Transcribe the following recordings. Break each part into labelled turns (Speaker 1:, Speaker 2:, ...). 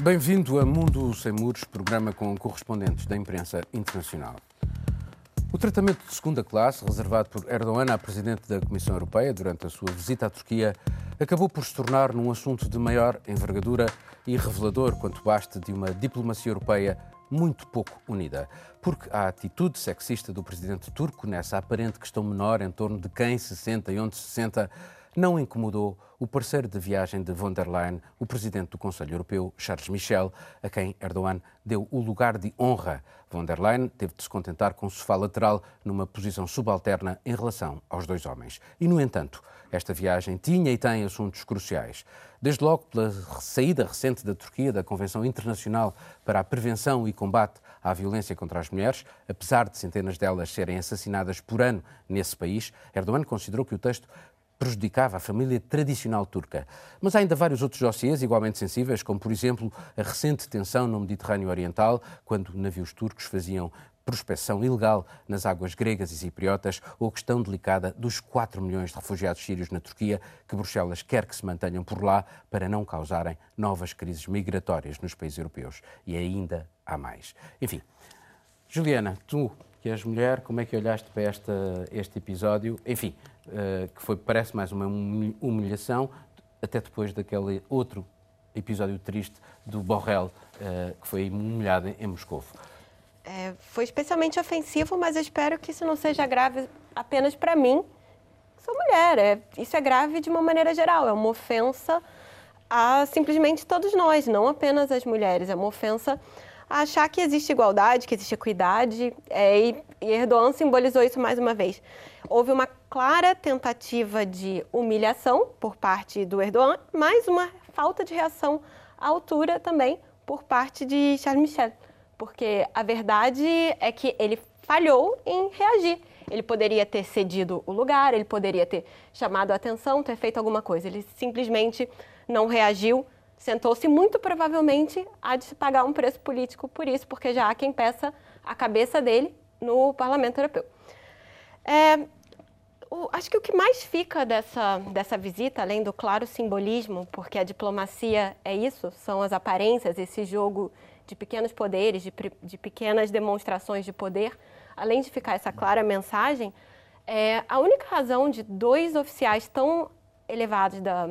Speaker 1: Bem-vindo a Mundo Sem Muros, programa com correspondentes da imprensa internacional. O tratamento de segunda classe, reservado por Erdogan à Presidente da Comissão Europeia durante a sua visita à Turquia, acabou por se tornar num assunto de maior envergadura e revelador quanto basta de uma diplomacia europeia muito pouco unida. Porque a atitude sexista do presidente turco nessa aparente questão menor em torno de quem se senta e onde se senta não incomodou o parceiro de viagem de von der Leyen, o presidente do Conselho Europeu, Charles Michel, a quem Erdogan deu o lugar de honra. Von der Leyen teve de se contentar com o sofá lateral numa posição subalterna em relação aos dois homens. E, no entanto, esta viagem tinha e tem assuntos cruciais. Desde logo pela saída recente da Turquia da Convenção Internacional para a Prevenção e Combate à Violência contra as Mulheres, apesar de centenas delas serem assassinadas por ano nesse país, Erdogan considerou que o texto prejudicava a família tradicional turca. Mas há ainda vários outros dossiês igualmente sensíveis, como, por exemplo, a recente tensão no Mediterrâneo Oriental, quando navios turcos faziam prospeção ilegal nas águas gregas e cipriotas, ou a questão delicada dos 4 milhões de refugiados sírios na Turquia, que Bruxelas quer que se mantenham por lá para não causarem novas crises migratórias nos países europeus. E ainda há mais. Enfim, Juliana, tu que és mulher, como é que olhaste para esta, este episódio? Enfim, uh, que foi, parece mais uma humilhação, até depois daquele outro episódio triste do Borrell, uh, que foi humilhado em Moscou.
Speaker 2: É, foi especialmente ofensivo, mas eu espero que isso não seja grave apenas para mim, que sou mulher. É, isso é grave de uma maneira geral, é uma ofensa a simplesmente todos nós, não apenas as mulheres. É uma ofensa achar que existe igualdade, que existe equidade, é, e, e Erdogan simbolizou isso mais uma vez. Houve uma clara tentativa de humilhação por parte do Erdogan, mais uma falta de reação à altura também por parte de Charles Michel. Porque a verdade é que ele falhou em reagir. Ele poderia ter cedido o lugar, ele poderia ter chamado a atenção, ter feito alguma coisa. Ele simplesmente não reagiu sentou-se muito provavelmente a de pagar um preço político por isso, porque já há quem peça a cabeça dele no Parlamento Europeu. É, o, acho que o que mais fica dessa, dessa visita, além do claro simbolismo, porque a diplomacia é isso, são as aparências, esse jogo de pequenos poderes, de, de pequenas demonstrações de poder, além de ficar essa clara mensagem, é, a única razão de dois oficiais tão elevados da,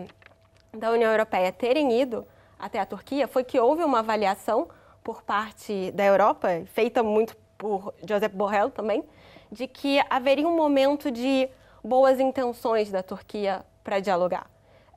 Speaker 2: da União Europeia terem ido até a Turquia foi que houve uma avaliação por parte da Europa, feita muito por Josep Borrell também, de que haveria um momento de boas intenções da Turquia para dialogar.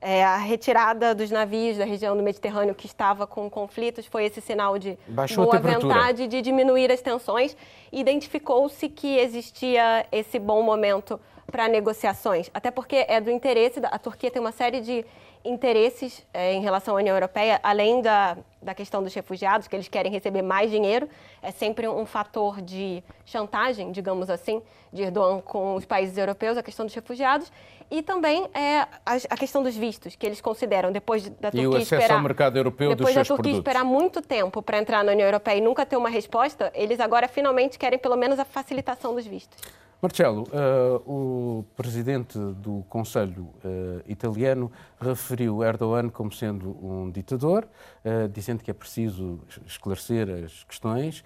Speaker 2: É, a retirada dos navios da região do Mediterrâneo que estava com conflitos foi esse sinal de
Speaker 1: Baixou
Speaker 2: boa vontade de diminuir as tensões. Identificou-se que existia esse bom momento para negociações, até porque é do interesse da a Turquia tem uma série de interesses é, em relação à União Europeia, além da, da questão dos refugiados, que eles querem receber mais dinheiro, é sempre um fator de chantagem, digamos assim, de Erdogan com os países europeus, a questão dos refugiados, e também é, a, a questão dos vistos, que eles consideram, depois da Turquia
Speaker 1: e o acesso
Speaker 2: esperar,
Speaker 1: ao mercado europeu
Speaker 2: depois
Speaker 1: da
Speaker 2: Turquia
Speaker 1: produtos.
Speaker 2: esperar muito tempo para entrar na União Europeia e nunca ter uma resposta, eles agora finalmente querem pelo menos a facilitação dos vistos.
Speaker 1: Marcelo, uh, o presidente do Conselho uh, italiano referiu Erdogan como sendo um ditador, uh, dizendo que é preciso esclarecer as questões,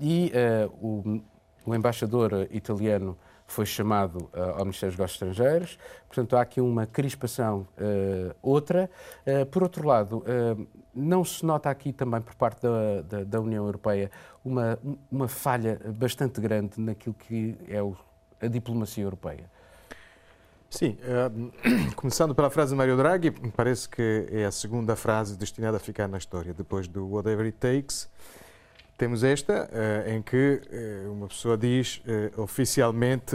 Speaker 1: e o, o, embaixador italiano foi chamado ao Ministério dos Negócios Estrangeiros, portanto há aqui uma crispação outra. por outro lado, não se nota aqui também por parte da, da, da União Europeia uma, uma falha bastante grande naquilo que é o, a diplomacia europeia?
Speaker 3: Sim, uh, começando pela frase de Mário Draghi, parece que é a segunda frase destinada a ficar na história. Depois do Whatever It Takes, temos esta, uh, em que uh, uma pessoa diz oficialmente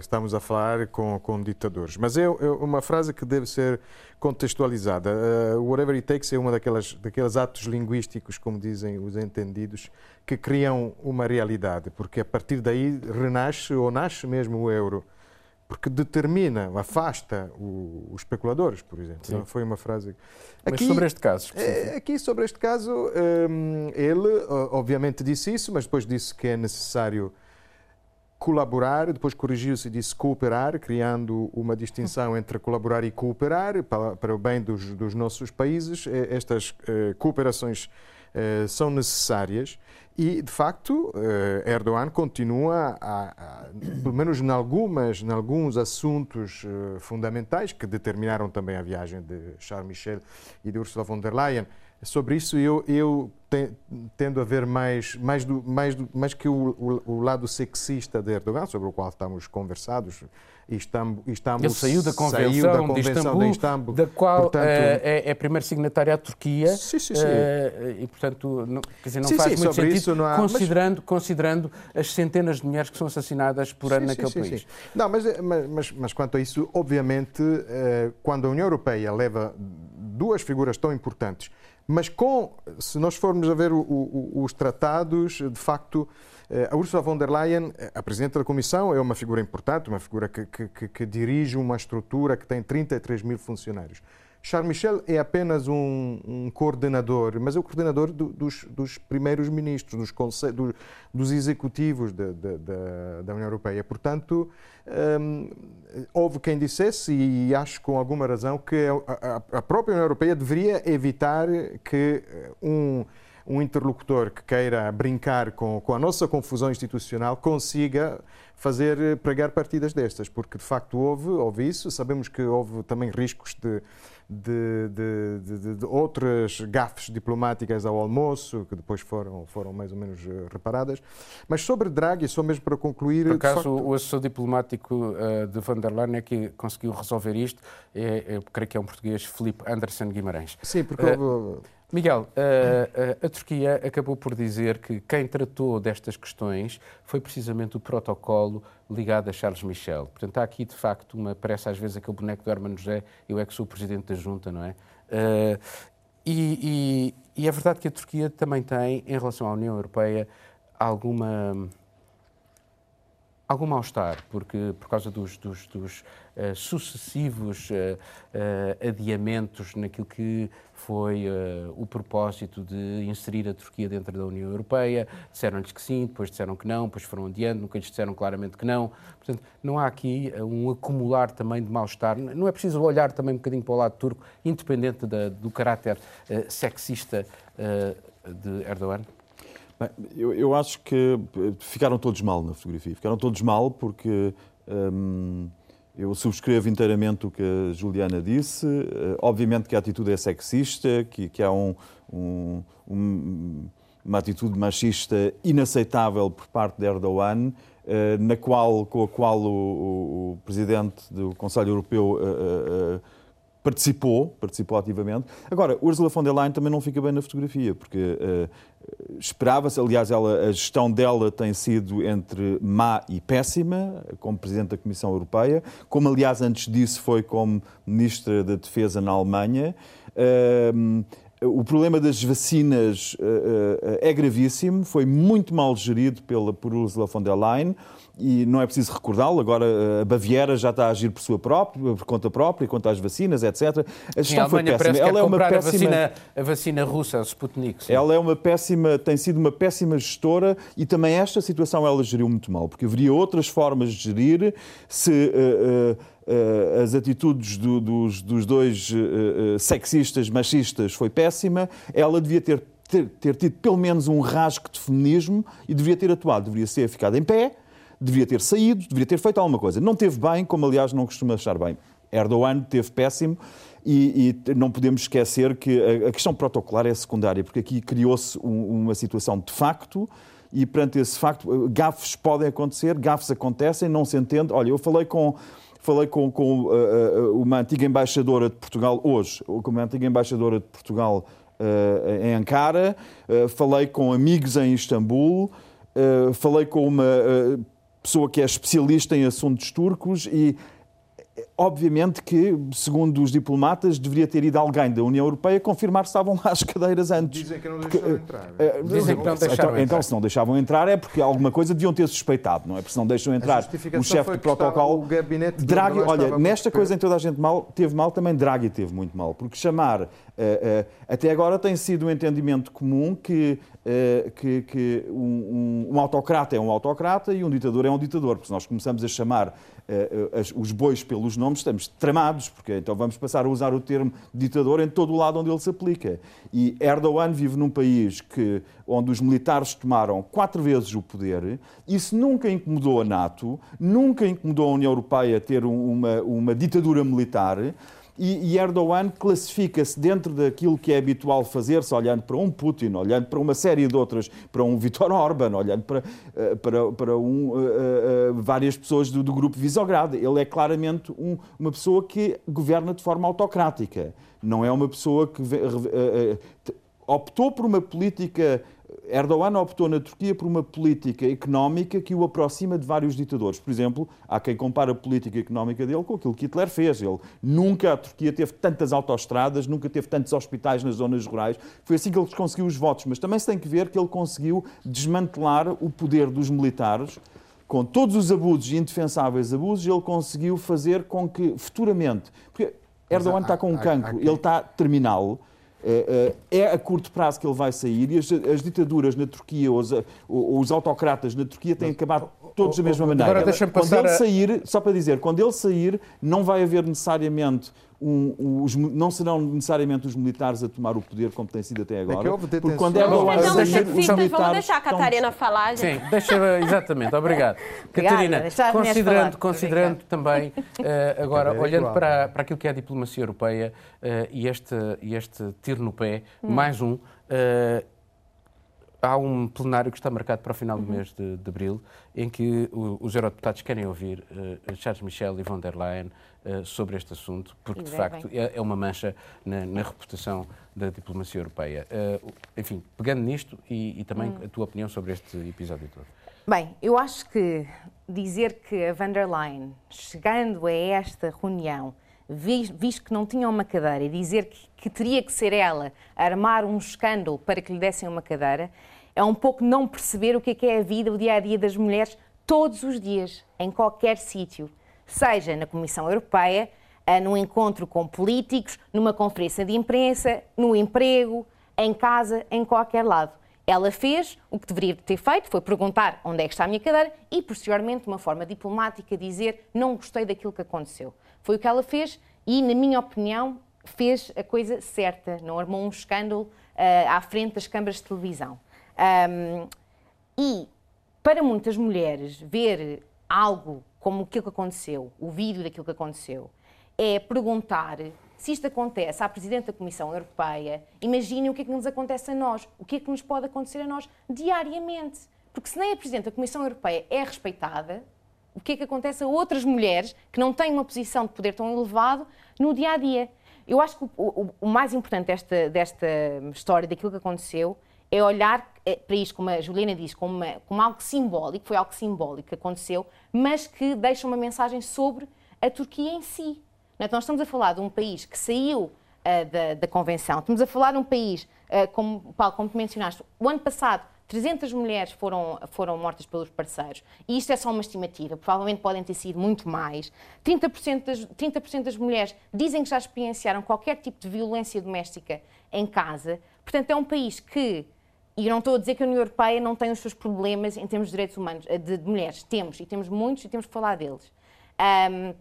Speaker 3: estamos a falar com, com ditadores. Mas é, é, uma frase que deve ser contextualizada. Whatever it takes é uma daquelas, daqueles atos linguísticos, como dizem os entendidos, que criam uma realidade, porque a partir daí renasce ou nasce mesmo o euro. Porque determina, afasta o, os especuladores, por exemplo. Sim. Foi uma frase.
Speaker 1: Aqui, mas sobre este caso?
Speaker 3: É, aqui, sobre este caso, ele obviamente disse isso, mas depois disse que é necessário colaborar, depois corrigiu-se e disse cooperar, criando uma distinção entre colaborar e cooperar para, para o bem dos, dos nossos países. Estas cooperações são necessárias e, de facto, Erdogan continua, a, a, pelo menos em, algumas, em alguns assuntos fundamentais que determinaram também a viagem de Charles Michel e de Ursula von der Leyen, sobre isso eu, eu tendo a ver mais, mais, do, mais, do, mais que o, o, o, lado sexista de Erdogan, sobre o qual estamos conversados, estamos, estamos
Speaker 1: Ele saiu da Convenção, saiu da, convenção de, Istambul, de Istambul, da qual portanto, é, é primeiro signatária a Turquia,
Speaker 3: sim, sim, sim.
Speaker 1: Uh, e portanto não, quer dizer, não sim, faz muito sentido, há, considerando, mas... considerando as centenas de mulheres que são assassinadas por ano naquele país.
Speaker 3: Não, mas, mas, mas, quanto a isso, obviamente, uh, quando a União Europeia leva duas figuras tão importantes mas com, se nós formos a ver o, o, os tratados, de facto, eh, a Ursula von der Leyen, eh, a Presidente da Comissão, é uma figura importante, uma figura que, que, que dirige uma estrutura que tem 33 mil funcionários. Charles Michel é apenas um, um coordenador, mas é o coordenador do, dos, dos, primeiros ministros, dos, do, dos executivos de, de, de, da União Europeia. Portanto, um, houve quem dissesse, e acho com alguma razão, que a, a, própria União Europeia deveria evitar que um um interlocutor que queira brincar com, com a nossa confusão institucional consiga fazer pregar partidas destas, porque de facto houve, houve isso, sabemos que houve também riscos de, de, de, de, outras gafes diplomáticas ao almoço, que depois foram, foram mais ou menos eh, reparadas. Mas sobre Draghi, só mesmo para concluir...
Speaker 1: Por acaso, facto... o assessor diplomático uh, de van der Leyen é que conseguiu resolver isto, é, eu creio que é um português, Felipe Anderson Guimarães.
Speaker 3: Sim, porque uh, houve
Speaker 1: Miguel, a, eh, eh, a, Turquia acabou por dizer que quem tratou destas questões foi precisamente o protocolo ligado a Charles Michel. Portanto, há aqui, de facto, uma, parece às vezes aquele boneco do Hermano José, eu é que sou o presidente da junta, não é? Uh, e, e, e é verdade que a Turquia também tem, em relação à União Europeia, alguma algum mal-estar, porque por causa dos, dos, dos uh, sucessivos uh, uh, adiamentos naquilo que foi o propósito de inserir a Turquia dentro da União Europeia. Disseram-lhes que sim, depois disseram que não, depois foram adiante, nunca lhes disseram claramente que não. Portanto, não há aqui um acumular também de mal-estar. Não é preciso olhar também um bocadinho para o lado turco, independente da, do caráter sexista de Erdogan?
Speaker 4: Bem, eu, eu, acho que ficaram todos mal na fotografia. Ficaram todos mal porque. Hum, eu subscrevo inteiramente o que a Juliana disse. Eh, obviamente que a atitude é sexista, que, que há um, um, um, uma atitude machista inaceitável por parte de Erdogan, eh, na qual, com a qual o, o Presidente do Conselho Europeu uh, uh, participou, participou ativamente. Agora, Ursula von der Leyen também não fica bem na fotografia, porque uh, esperava-se, aliás, ela, a gestão dela tem sido entre má e péssima, como Presidente da Comissão Europeia, como, aliás, antes disso foi como Ministra da Defesa na Alemanha. Uh, o problema das vacinas uh, é gravíssimo, foi muito mal gerido pela, por Ursula von der Leyen e não é preciso recordá-lo, agora a Baviera já está a agir por sua própria, por conta própria, quanto às vacinas, etc.
Speaker 1: A gestão sim, a foi péssima. Ela é uma péssima... A vacina, a vacina russa, a Sputnik.
Speaker 4: Sim. Ela é uma péssima, tem sido uma péssima gestora e também esta situação ela geriu muito mal, porque haveria outras formas de gerir se uh, uh, uh, as atitudes do, dos, dos, dois sexistas, machistas foi péssima, ela devia ter, ter, ter tido pelo menos um rasgo de feminismo e devia ter atuado, deveria ser ficado em pé, devia ter saído, deveria ter feito alguma coisa. Não teve bem, como aliás não costuma achar bem. Erdogan teve péssimo e, e não podemos esquecer que a, a, questão protocolar é secundária, porque aqui criou-se um, uma situação de facto e perante esse facto, gafes podem acontecer, gafes acontecem, não se entende. Olha, eu falei com falei com, com uh, uh, uma antiga embaixadora de Portugal hoje, com uma antiga embaixadora de Portugal uh, em Ankara, falei com amigos em Istambul, falei com uma pessoa que é especialista em assuntos turcos e obviamente que, segundo os diplomatas, deveria ter ido alguém da União Europeia confirmar se estavam lá as cadeiras antes.
Speaker 3: Dizem que não deixaram entrar.
Speaker 4: Uh,
Speaker 1: Dizem que não deixaram
Speaker 4: então,
Speaker 1: entrar.
Speaker 4: então, se não deixavam entrar é porque alguma coisa deviam ter suspeitado, não é? Porque se não deixam entrar o chefe de protocolo.
Speaker 3: o gabinete
Speaker 4: Draghi, olha, nesta coisa em que toda a gente mal, teve mal, também Draghi teve muito mal. Porque chamar. uh, uh, até agora tem sido um entendimento comum que, uh, que, que um, um- um autocrata é um autocrata e um ditador é um ditador. Porque se nós começamos a chamar os bois pelos nomes, estamos tramados, porque então vamos passar a usar o termo ditador em todo o lado onde ele se aplica. E Erdogan vive num país que, onde os militares tomaram quatro vezes o poder. Isso nunca incomodou a NATO, nunca incomodou a União Europeia ter um- uma, uma ditadura militar. E, e Erdogan classifica-se dentro daquilo que é habitual fazer-se, olhando para um Putin, olhando para uma série de outras, para um Viktor Orban, olhando para, eh, para, para um, eh, eh, várias pessoas do, do grupo Visegrad. Ele é claramente um- uma pessoa que governa de forma autocrática. Não é uma pessoa que optou por uma política. Erdogan optou na Turquia por uma política económica que o aproxima de vários ditadores. Por exemplo, há quem compara a política económica dele com aquilo que Hitler fez. Ele nunca a Turquia teve tantas autoestradas, nunca teve tantos hospitais nas zonas rurais. Foi assim que ele conseguiu os votos. Mas também se tem que ver que ele conseguiu desmantelar o poder dos militares com todos os abusos e indefensáveis abusos, ele conseguiu fazer com que futuramente. Porque Erdogan
Speaker 3: há-
Speaker 4: está com um
Speaker 3: há- há
Speaker 4: cancro,
Speaker 3: quem-
Speaker 4: ele está terminal. Eh, eh, É a curto prazo que ele vai sair e as, as ditaduras na Turquia, ou os, ou- ou os autocratas na Turquia têm acabado todos da mesma maneira.
Speaker 1: Agora deixa-me
Speaker 4: quando
Speaker 1: passar
Speaker 4: ele
Speaker 1: a-
Speaker 4: sair, só para dizer, quando ele sair, não vai haver necessariamente um- os, não serão necessariamente os militares a tomar o poder como tem sido até agora.
Speaker 3: É que houve
Speaker 4: porque
Speaker 3: detenções.
Speaker 4: quando
Speaker 3: Não,
Speaker 4: Erdogan
Speaker 2: Então,
Speaker 3: deixa-
Speaker 4: sair, os
Speaker 2: marxistas, vamos
Speaker 4: militares
Speaker 2: deixar a
Speaker 4: estão-
Speaker 2: Catarina falar, gente.
Speaker 1: Sim, deixa exatamente, obrigado.
Speaker 5: Obrigada,
Speaker 1: Catarina, considerando,
Speaker 5: falar.
Speaker 1: considerando também, eh, agora,
Speaker 3: é
Speaker 1: olhando para, para aquilo que é a diplomacia europeia eh, e, este, e este tiro no pé,
Speaker 5: Hum.
Speaker 1: mais um, eh, há um plenário que está marcado para o final
Speaker 5: Uhum.
Speaker 1: do mês de, de abril, em que os eurodeputados querem ouvir eh, Charles Michel e von der Leyen eh, sobre este assunto, porque de facto é, é uma mancha na, na reputação da diplomacia europeia. Eh, enfim, pegando nisto e, e também
Speaker 5: Hum.
Speaker 1: a tua opinião sobre este episódio todo.
Speaker 5: Bem, eu acho que dizer que a van der Leyen, chegando a esta reunião, visto que não tinha uma cadeira, e dizer que, que teria que ser ela a armar um escândalo para que lhe dessem uma cadeira, é um pouco não perceber o que é, que é a vida, o dia a dia das mulheres, todos os dias, em qualquer sítio, seja na Comissão Europeia, ah, num encontro com políticos, numa conferência de imprensa, no emprego, em casa, em qualquer lado. Ela fez o que deveria ter feito, foi perguntar onde é que está a minha cadeira e, posteriormente, de uma forma diplomática, dizer não gostei daquilo que aconteceu. Foi o que ela fez e, na minha opinião, fez a coisa certa, não armou um escândalo ah, à frente das câmaras de televisão. Ahm, e para muitas mulheres, ver algo como aquilo que aconteceu, o vídeo daquilo que aconteceu, é perguntar se isto acontece à Presidente da Comissão Europeia, imaginem o que é que nos acontece a nós, o que é que nos pode acontecer a nós diariamente. Porque se nem a Presidente da Comissão Europeia é respeitada, o que é que acontece a outras mulheres que não têm uma posição de poder tão elevado no dia a dia? Eu acho que o, o- o mais importante desta, desta história, daquilo que aconteceu, é olhar eh, para isto, como a Juliana diz, como, uma- como algo simbólico, foi algo simbólico que aconteceu, mas que deixa uma mensagem sobre a Turquia em si. Nós estamos a falar de um país que saiu ah, da, da Convenção, estamos a falar de um país, ah, como, Paulo, como tu mencionaste, o ano passado 300 mulheres foram, foram mortas pelos parceiros, e isto é só uma estimativa, provavelmente podem ter sido muito mais. 30% das, 30 das mulheres dizem que já experienciaram qualquer tipo de violência doméstica em casa. Portanto, é um país que, e não estou a dizer que a União Europeia não tem os seus problemas em termos de direitos humanos, eh, de, de mulheres. Temos, e temos muitos, e temos que falar deles. Ahm,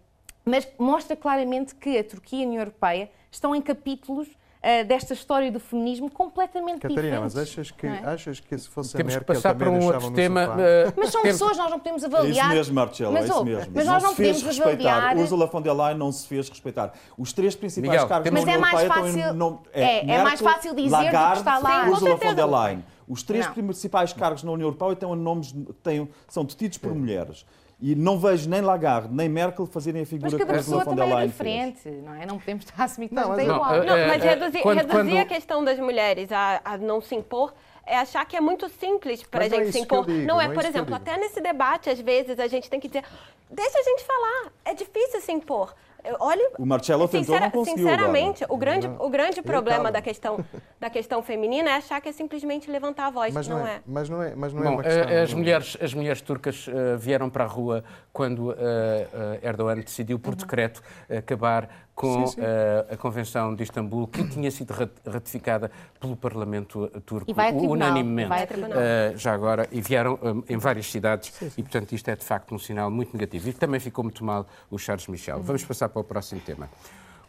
Speaker 5: mas mostra claramente que a Turquia e a União Europeia estão em capítulos ah, desta história do feminismo completamente
Speaker 3: Catarina,
Speaker 5: diferentes.
Speaker 3: mas achas que,
Speaker 5: não é?
Speaker 3: achas que se fosse
Speaker 1: Temos
Speaker 3: a
Speaker 1: que
Speaker 3: Merkel
Speaker 1: passar
Speaker 3: também
Speaker 1: para um outro tema. eh,
Speaker 5: Mas são
Speaker 1: temos-
Speaker 5: pessoas, nós não podemos
Speaker 4: É
Speaker 5: avaliar.
Speaker 4: isso mesmo, Marcelo,
Speaker 5: mas,
Speaker 4: é isso mesmo.
Speaker 5: Mas nós não
Speaker 4: fez
Speaker 5: podemos
Speaker 4: respeitar.
Speaker 5: avaliar.
Speaker 4: Ursula von der Leyen não se fez respeitar. Os três principais
Speaker 1: Miguel,
Speaker 4: cargos
Speaker 1: temos-
Speaker 4: da
Speaker 5: Mas é
Speaker 4: União
Speaker 5: mais
Speaker 4: Europeia
Speaker 5: fácil-
Speaker 4: em nome-
Speaker 5: é- é mais
Speaker 4: Merkel,
Speaker 5: fácil dizer do que
Speaker 4: Lagarde,
Speaker 5: está lá.
Speaker 4: Ursula von der. Leyen. Os três
Speaker 5: Não.
Speaker 4: principais cargos na União Europeia têm nomes, têm, são detidos por mulheres. E não vejo nem Lagarde nem Merkel fazerem a figura
Speaker 5: Mas cada
Speaker 4: que Ursula von der
Speaker 5: é
Speaker 4: Leyen fez.
Speaker 5: diferente, não é? Não podemos estar a assumir que
Speaker 3: Não, mas
Speaker 5: é
Speaker 3: não,
Speaker 5: igual.
Speaker 1: eh,
Speaker 2: Não, mas
Speaker 1: é,
Speaker 2: reduzir,
Speaker 1: quando-
Speaker 2: reduzir
Speaker 1: quando-
Speaker 2: a questão das mulheres a, a não se impor é achar que é muito simples para a
Speaker 3: não é
Speaker 2: gente se impor.
Speaker 3: digo,
Speaker 2: não é,
Speaker 3: não é
Speaker 2: por exemplo, até nesse debate, às vezes, a gente tem que dizer, deixa a gente falar, é difícil se impor. Olha,
Speaker 4: o Marcelo tentou, não conseguiu
Speaker 2: Sinceramente,
Speaker 4: agora.
Speaker 2: o grande, o grande problema da questão, da questão feminina é achar que é simplesmente levantar a voz.
Speaker 3: Mas não,
Speaker 2: não
Speaker 3: é.
Speaker 2: é.
Speaker 3: Mas não é, mas não
Speaker 1: Bom,
Speaker 3: é uma questão.
Speaker 1: eh, as, mulheres, as mulheres turcas eh, vieram para a rua quando eh, eh, Erdogan decidiu, por decreto, acabar com
Speaker 3: Sim, sim.
Speaker 1: eh, a Convenção de Istambul, que tinha sido rat- ratificada pelo Parlamento turco
Speaker 5: E vai a tribunal,
Speaker 1: unanimemente.
Speaker 5: a.
Speaker 1: Eh, já agora, e vieram eh, em várias cidades, e portanto isto é de facto um sinal muito negativo. E também ficou muito mal o Charles Michel. Vamos passar para o próximo tema.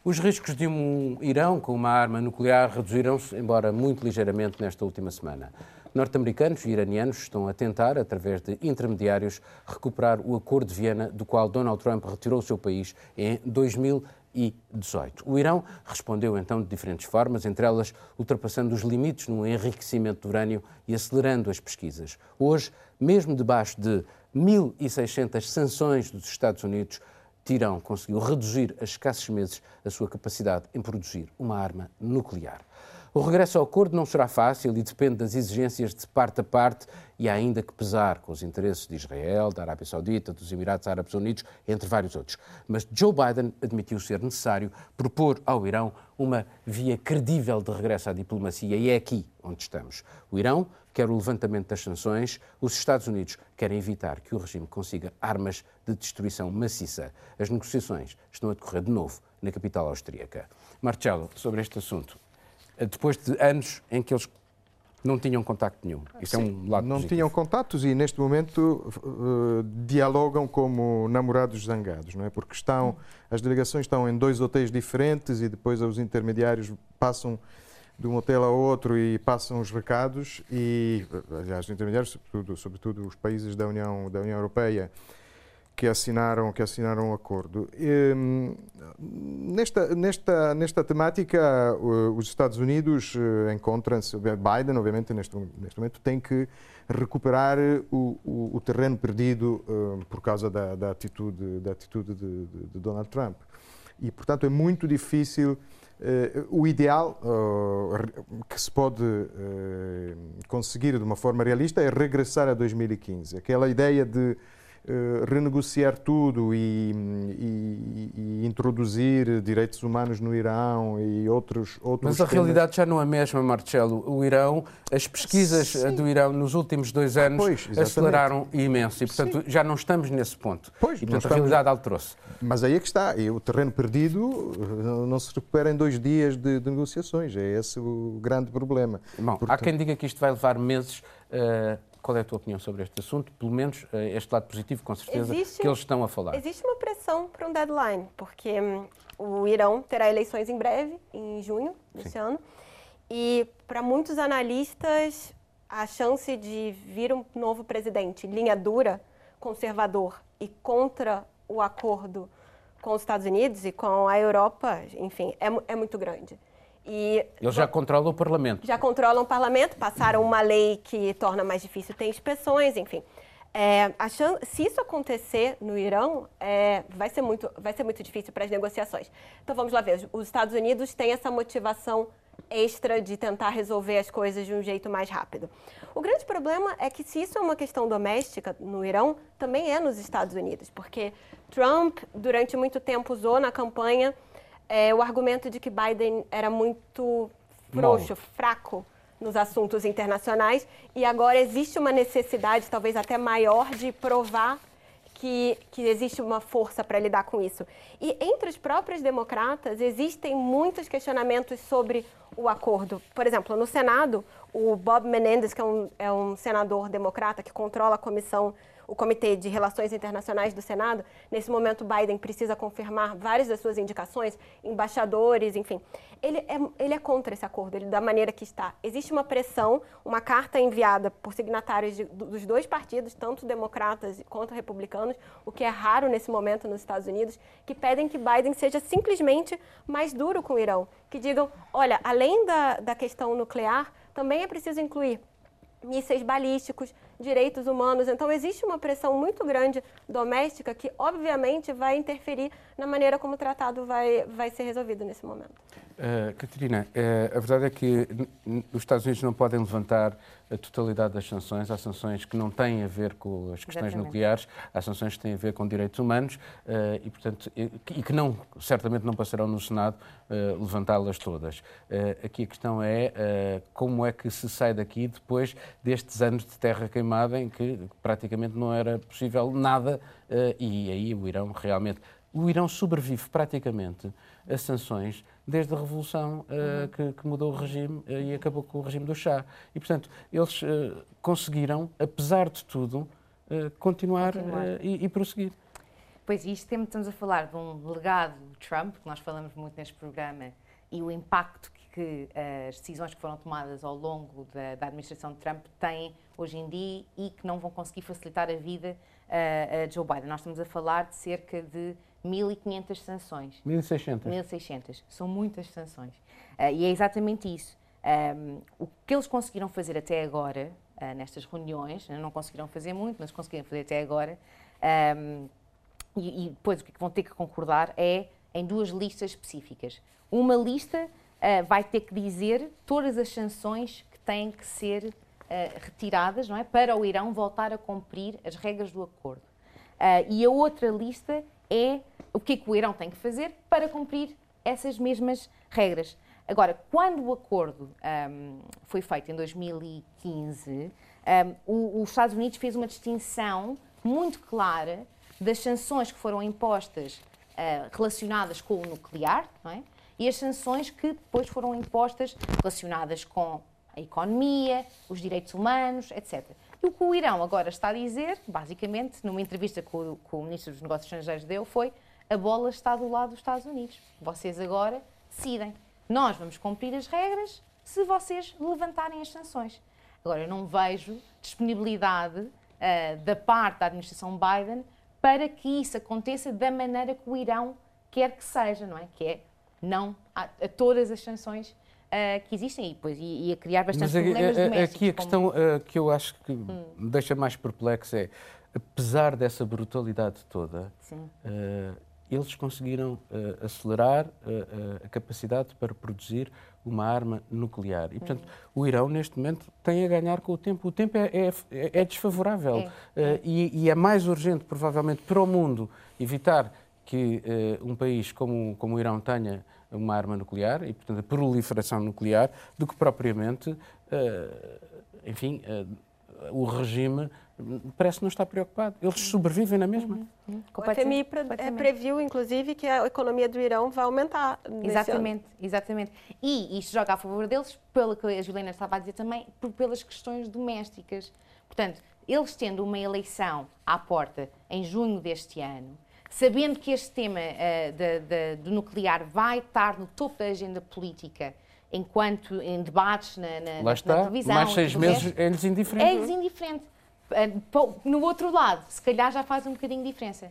Speaker 1: Os riscos de um Irão com uma arma nuclear reduziram-se, embora muito ligeiramente, nesta última semana. Norte-americanos e iranianos estão a tentar, através de intermediários, recuperar o Acordo de Viena, do qual Donald Trump retirou o seu país em 2018. O Irão respondeu então de diferentes formas, entre elas ultrapassando os limites no enriquecimento de urânio e acelerando as pesquisas. Hoje, mesmo debaixo de 1.600 sanções dos Estados Unidos, Tirão conseguiu reduzir a escassos meses a sua capacidade em produzir uma arma nuclear. O regresso ao acordo não será fácil e depende das exigências de parte a parte e há ainda que pesar com os interesses de Israel, da Arábia Saudita, dos Emirados Árabes Unidos, entre vários outros. Mas Joe Biden admitiu ser necessário propor ao Irão uma via credível de regresso à diplomacia e é aqui onde estamos. O Irão quer o levantamento das sanções, os Estados Unidos querem evitar que o regime consiga armas de destruição maciça. As negociações estão a decorrer de novo na capital austríaca. Marcelo, sobre este assunto, depois de anos em que eles não tinham contacto nenhum. Isso é um lado
Speaker 3: Não
Speaker 1: positivo.
Speaker 3: tinham contatos e neste momento eh, dialogam como namorados zangados, não é? Porque estão, as delegações estão em dois hotéis diferentes e depois os intermediários passam de um hotel a outro e passam os recados e, aliás, os intermediários, sobretudo, sobretudo os países da União, da União Europeia, que assinaram que assinaram o acordo. E, nesta nesta nesta temática uh, os Estados Unidos uh, encontram-se Biden obviamente neste neste momento tem que recuperar o, o, o terreno perdido uh, por causa da, da atitude da atitude de, de, de, Donald Trump e portanto é muito difícil o ideal que se pode conseguir de uma forma realista é regressar a 2015 aquela ideia de Uh, renegociar tudo e, e, e, introduzir direitos humanos no Irão e outros outros
Speaker 1: Mas a
Speaker 3: temas.
Speaker 1: realidade já não é a mesma, Marcelo. O Irão, as pesquisas
Speaker 3: Sim.
Speaker 1: do Irão nos últimos dois anos
Speaker 3: Pois,
Speaker 1: aceleraram imenso e, portanto, já não estamos nesse ponto.
Speaker 3: Pois,
Speaker 1: e, portanto, a realidade alterou-se.
Speaker 3: Mas aí é que está. E o terreno perdido uh, não se recupera em dois dias de, de negociações. É esse o grande problema.
Speaker 1: Bom, há
Speaker 3: Portanto-
Speaker 1: quem diga que isto vai levar meses. Uh, qual é a tua opinião sobre este assunto? Pelo menos uh, este lado positivo, com certeza,
Speaker 2: Existe-
Speaker 1: que eles estão a falar.
Speaker 2: Existe uma pressão para um deadline, porque hum, o Irão terá eleições em breve, em junho deste ano, e para muitos analistas, a chance de vir um novo presidente, linha dura, conservador e contra o acordo com os Estados Unidos e com a Europa, enfim, é, é muito grande. E
Speaker 1: Eles já controlam o Parlamento.
Speaker 2: já controlam o parlamento, passaram uma lei que torna mais difícil ter inspeções, enfim. É, a chan- se isso acontecer no Irão, é, vai, ser muito, vai ser muito difícil para as negociações. Então vamos lá ver. Os Estados Unidos têm essa motivação extra de tentar resolver as coisas de um jeito mais rápido. O grande problema é que se isso é uma questão doméstica no Irão, também é nos Estados Unidos, porque Trump durante muito tempo usou na campanha é, o argumento de que Biden era muito frouxo, fraco nos assuntos internacionais e agora existe uma necessidade, talvez até maior, de provar que, que existe uma força para lidar com isso. E entre os próprios democratas existem muitos questionamentos sobre o acordo. Por exemplo, no Senado, o Bob Menendez, que é um, é um senador democrata que controla a comissão o Comitê de Relações Internacionais do Senado. Nesse momento, Biden precisa confirmar várias das suas indicações, embaixadores, enfim. Ele é, ele é contra esse acordo, ele, da maneira que está. Existe uma pressão, uma carta enviada por signatários de- dos dois partidos, tanto democratas quanto republicanos, o que é raro nesse momento nos Estados Unidos, que pedem que Biden seja simplesmente mais duro com o Irão. Que digam, olha, além da, da questão nuclear, também é preciso incluir mísseis balísticos, direitos humanos. Então, existe uma pressão muito grande doméstica que, obviamente, vai interferir na maneira como o tratado vai, vai ser resolvido nesse momento.
Speaker 1: Uh, Catarina, uh, a verdade é que os Estados Unidos não podem levantar a totalidade das sanções. Há sanções que não têm a ver com as questões Exatamente. nucleares, há sanções que têm a ver com direitos humanos uh, e, portanto, e, e, que não, certamente não passarão no Senado levantá-las todas. aqui a questão é como é que se sai daqui depois destes anos de terra queimada em que praticamente não era possível nada e aí o Irão realmente... O Irão sobrevive praticamente a sanções desde a Revolução uh, que, que, mudou o regime uh, e acabou com o regime do chá. E, portanto, eles uh, conseguiram, apesar de tudo, continuar, continuar. E, e, prosseguir.
Speaker 5: Pois, isto estamos a falar de um legado Trump, que nós falamos muito neste programa, e o impacto que, que as decisões que foram tomadas ao longo da, da, administração de Trump têm hoje em dia e que não vão conseguir facilitar a vida a Joe Biden. Nós estamos a falar de cerca de 1.500 sanções.
Speaker 1: 1.600.
Speaker 5: 1.600. São muitas sanções. Uh, e é exatamente isso. Um, o que eles conseguiram fazer até agora, uh, nestas reuniões, não conseguiram fazer muito, mas conseguiram fazer até agora, um, e, e, depois o que vão ter que concordar é em duas listas específicas. Uma lista uh, vai ter que dizer todas as sanções que têm que ser retiradas não é, para o Irão voltar a cumprir as regras do acordo. e a outra lista é o que é que o Irão tem que fazer para cumprir essas mesmas regras. Agora, quando o acordo um, foi feito em 2015, um, os Estados Unidos fez uma distinção muito clara das sanções que foram impostas uh, relacionadas com o nuclear é? e as sanções que depois foram impostas relacionadas com a economia, os direitos humanos, etc. E o que o Irão agora está a dizer, basicamente, numa entrevista que o, que o Ministro dos Negócios Estrangeiros deu, foi a bola está do lado dos Estados Unidos. Vocês agora decidem. Nós vamos cumprir as regras se vocês levantarem as sanções. Agora, eu não vejo disponibilidade uh, da parte da administração Biden para que isso aconteça da maneira que o Irão quer que seja, não é? Que é não a, a todas as sanções uh, que existem e, depois, e, e a criar bastantes Mas problemas a, a, domésticos.
Speaker 1: Aqui a questão uh, que eu acho que hum. me deixa mais perplexo é, apesar dessa brutalidade toda, uh, eles conseguiram uh, acelerar uh, uh, a capacidade para produzir uma arma nuclear. E, portanto, uhum. o Irão, neste momento, tem a ganhar com o tempo. O tempo é, é, é desfavorável. É. E, e, é mais urgente, provavelmente, para o mundo evitar que um país como, como o Irão tenha uma arma nuclear e, portanto, a proliferação nuclear, do que propriamente, enfim, o regime parece não estar preocupado. Eles sobrevivem na mesma. Uhum.
Speaker 2: Uhum. O FMI pre previu, inclusive, que a economia do Irão vai aumentar.
Speaker 5: Exatamente, exatamente. E isto joga a favor deles, pelo que a Juliana estava a dizer também, por, pelas questões domésticas. Portanto, eles tendo uma eleição à porta em junho deste ano, sabendo que este tema uh, do nuclear vai estar no topo da agenda política enquanto em debates na, na,
Speaker 1: Lá está.
Speaker 5: na televisão.
Speaker 1: Mais seis meses é-lhes indiferente.
Speaker 5: É-lhes indiferente. Eh, no outro lado, se calhar já faz um bocadinho de diferença.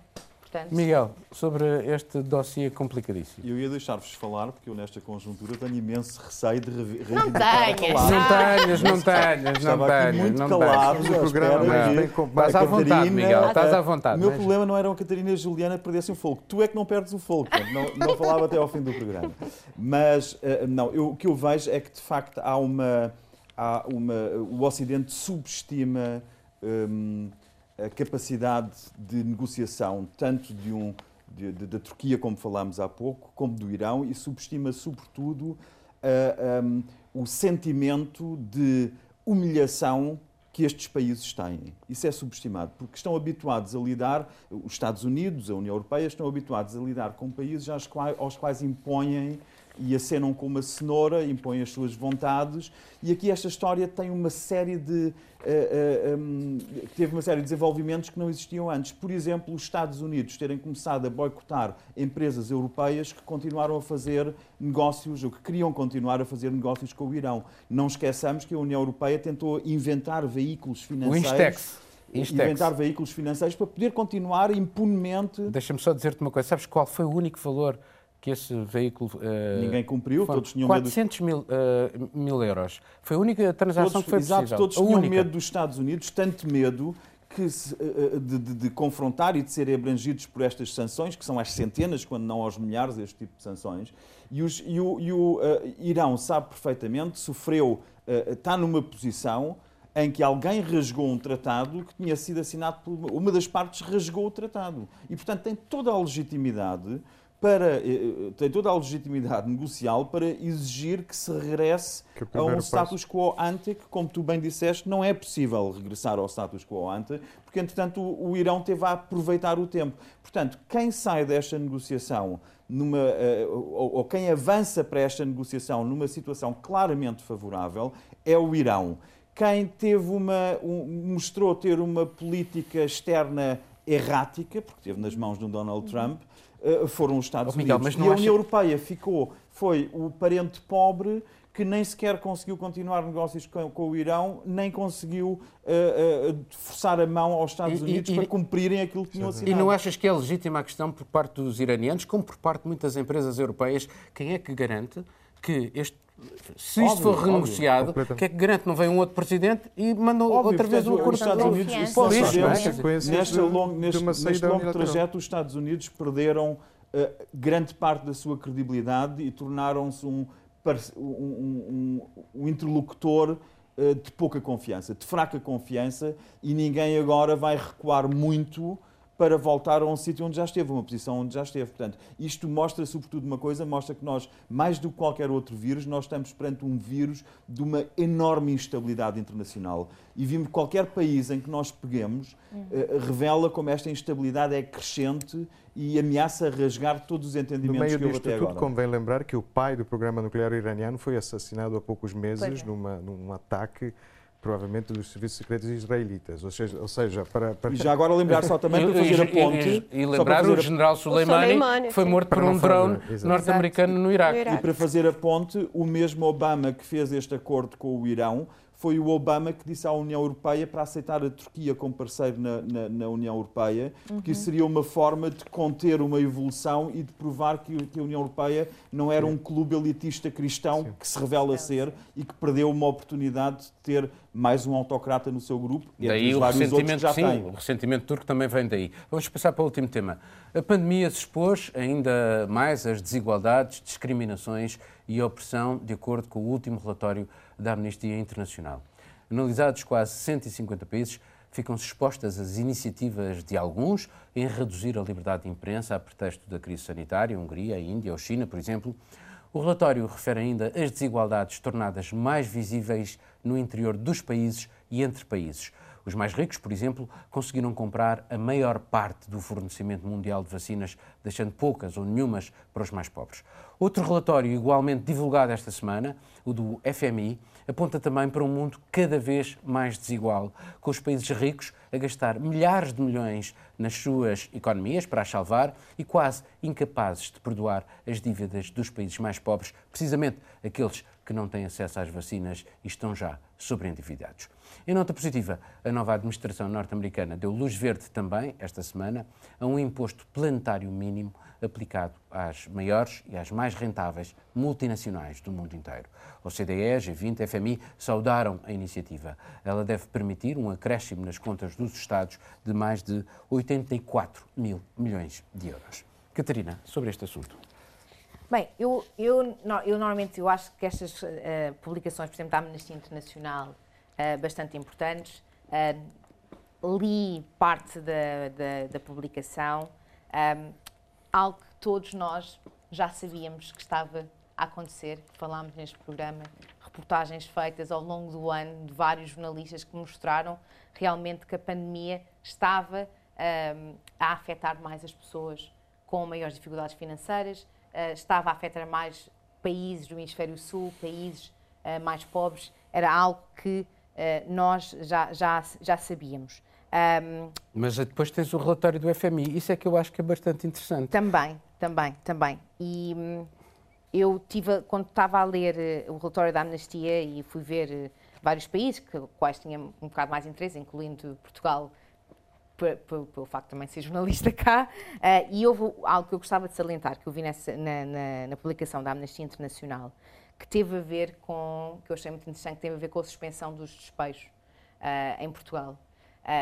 Speaker 1: Miguel, sobre este dossiê complicadíssimo.
Speaker 4: Eu ia deixar-vos falar, porque eu nesta conjuntura tenho imenso receio de
Speaker 5: reivindicar não tenhas.
Speaker 1: a Não tenhas, não tenhas, não tenhas.
Speaker 4: muito
Speaker 1: não
Speaker 4: calado, programa
Speaker 1: Estás à vontade, Miguel, estás à vontade.
Speaker 4: O meu problema não era a Catarina e a Juliana que perdessem o fogo. Tu é que não perdes o fogo. Não, não falava até ao fim do programa. Mas, eh, não, eu, o que eu vejo é que, de facto, há uma... Há uma o Ocidente subestima um, a capacidade de negociação, tanto de um, de, de, da Turquia, como falámos há pouco, como do Irão, e subestima, sobretudo, uh, um, o sentimento de humilhação que estes países têm. Isso é subestimado, porque estão habituados a lidar, os Estados Unidos, a União Europeia, estão habituados a lidar com países aos quais, aos quais impõem e acenam com uma cenoura, impõem as suas vontades. E aqui esta história tem uma série de. Uh, uh, um, teve uma série de desenvolvimentos que não existiam antes. Por exemplo, os Estados Unidos terem começado a boicotar empresas europeias que continuaram a fazer negócios, ou que queriam continuar a fazer negócios com o Irão. Não esqueçamos que a União Europeia tentou inventar veículos financeiros. O Instex. Instex. Inventar veículos financeiros para poder continuar impunemente.
Speaker 1: Deixa-me só dizer-te uma coisa. Sabes qual foi o único valor que esse veículo. Uh,
Speaker 4: Ninguém cumpriu, todos tinham
Speaker 1: 400
Speaker 4: medo.
Speaker 1: mil, uh, mil euros. Foi a única transação
Speaker 4: todos,
Speaker 1: que foi
Speaker 4: exato,
Speaker 1: possível.
Speaker 4: Todos tinham única. medo dos Estados Unidos, tanto medo que se, eh, de, de, de, confrontar e de serem abrangidos por estas sanções, que são às centenas, quando não aos milhares, este tipo de sanções. E, os, e o, e o uh, Irão sabe perfeitamente, sofreu, uh, está numa posição em que alguém rasgou um tratado que tinha sido assinado por uma das partes rasgou o tratado. E, portanto, tem toda a legitimidade para, eh, tem toda a legitimidade negocial para exigir que se regresse que a um status quo ante, que, como tu bem disseste, não é possível regressar ao status quo ante, porque, entretanto, o, Irão teve a aproveitar o tempo. Portanto, quem sai desta negociação numa, uh, ou, ou, quem avança para esta negociação numa situação claramente favorável é o Irão. Quem teve uma, um, mostrou ter uma política externa errática, porque teve nas mãos de um Donald Trump, foram os Estados oh, Miguel, Unidos. e a acha... União Europeia ficou, foi o parente pobre que nem sequer conseguiu continuar negócios com, com o Irão, nem conseguiu uh, uh, forçar a mão aos Estados Unidos e, para cumprirem aquilo que tinham assinado.
Speaker 1: E não achas que é legítima a questão por parte dos iranianos, como por parte de muitas empresas europeias, quem é que garante que este se óbvio, isto for renegociado, o que é que garante? Não vem um outro presidente e mandam óbvio, outra vez um acordo. Os
Speaker 4: Estados Unidos, é? neste longo, neste, neste longo trajeto, os Estados Unidos perderam uh, grande parte da sua credibilidade e tornaram-se um, um, um, um, interlocutor uh, de pouca confiança, de fraca confiança, e ninguém agora vai recuar muito para voltar a um sítio onde já esteve, uma posição onde já esteve. Portanto, isto mostra, sobretudo, uma coisa, mostra que nós, mais do que qualquer outro vírus, nós estamos perante um vírus de uma enorme instabilidade internacional. E vimos qualquer país em que nós peguemos, uh, revela como esta instabilidade é crescente e ameaça rasgar todos os entendimentos no meio que houve até
Speaker 3: tudo, agora. convém lembrar que o pai do programa nuclear iraniano foi assassinado há poucos meses é. numa, num ataque provavelmente dos serviços secretos israelitas. Ou seja, ou seja para, para...
Speaker 4: E já agora lembrar só também para fazer a ponte...
Speaker 1: E, e, e lembrar o general Soleimani, que foi morto por um drone norte-americano no Iraque.
Speaker 4: E para fazer a ponte, o mesmo Obama que fez este acordo com o Irão foi o Obama que disse à União Europeia para aceitar a Turquia como parceiro na, na, na União Europeia, porque isso seria uma forma de conter uma evolução e de provar que, que a União Europeia não era um clube elitista cristão Sim. que se revela ser e que perdeu uma oportunidade de ter mais um autocrata no seu grupo.
Speaker 1: Daí o ressentimento, já sim, tem. o ressentimento turco também vem daí. Vamos passar para o último tema. A pandemia se expôs ainda mais às desigualdades, discriminações e opressão, de acordo com o último relatório da Amnistia Internacional. Analisados quase 150 países, ficam-se expostas as iniciativas de alguns em reduzir a liberdade de imprensa a pretexto da crise sanitária, Hungria, Índia ou China, por exemplo. O relatório refere ainda as desigualdades tornadas mais visíveis no interior dos países e entre países. Os mais ricos, por exemplo, conseguiram comprar a maior parte do fornecimento mundial de vacinas, deixando poucas ou nenhumas para os mais pobres. Outro relatório, igualmente divulgado esta semana, o do FMI, aponta também para um mundo cada vez mais desigual, com os países ricos a gastar milhares de milhões nas suas economias para as salvar e quase incapazes de perdoar as dívidas dos países mais pobres, precisamente aqueles que não têm acesso às vacinas e estão já sobreendividados. Em nota positiva, a nova administração norte-americana deu luz verde também, esta semana, a um imposto planetário mínimo aplicado às maiores e às mais rentáveis multinacionais do mundo inteiro. O CDE, G20 FMI saudaram a iniciativa. Ela deve permitir um acréscimo nas contas dos Estados de mais de 84 mil milhões de euros. Catarina, sobre este assunto.
Speaker 5: Bem, eu, eu, eu normalmente eu acho que estas uh, publicações, por exemplo, da Amnistia Internacional, uh, bastante importantes, uh, li parte da, da, da publicação, um, algo que todos nós já sabíamos que estava a acontecer, falámos neste programa, reportagens feitas ao longo do ano de vários jornalistas que mostraram realmente que a pandemia estava um, a afetar mais as pessoas com maiores dificuldades financeiras, uh, estava a afetar mais países do hemisfério sul, países uh, mais pobres, era algo que uh, nós já, já, já sabíamos.
Speaker 1: Um, Mas depois tens o relatório do FMI, isso é que eu acho que é bastante interessante.
Speaker 5: Também, também, também. E hum, eu tive, quando estava a ler o relatório da Amnistia e fui ver vários países, que quais tinha um bocado mais interesse, incluindo Portugal, pelo facto de também ser jornalista cá, uh, e houve algo que eu gostava de salientar, que eu vi nessa, na, na, na, publicação da Amnistia Internacional, que teve a ver com, que eu achei muito interessante, que teve a ver com a suspensão dos despejos uh, em Portugal.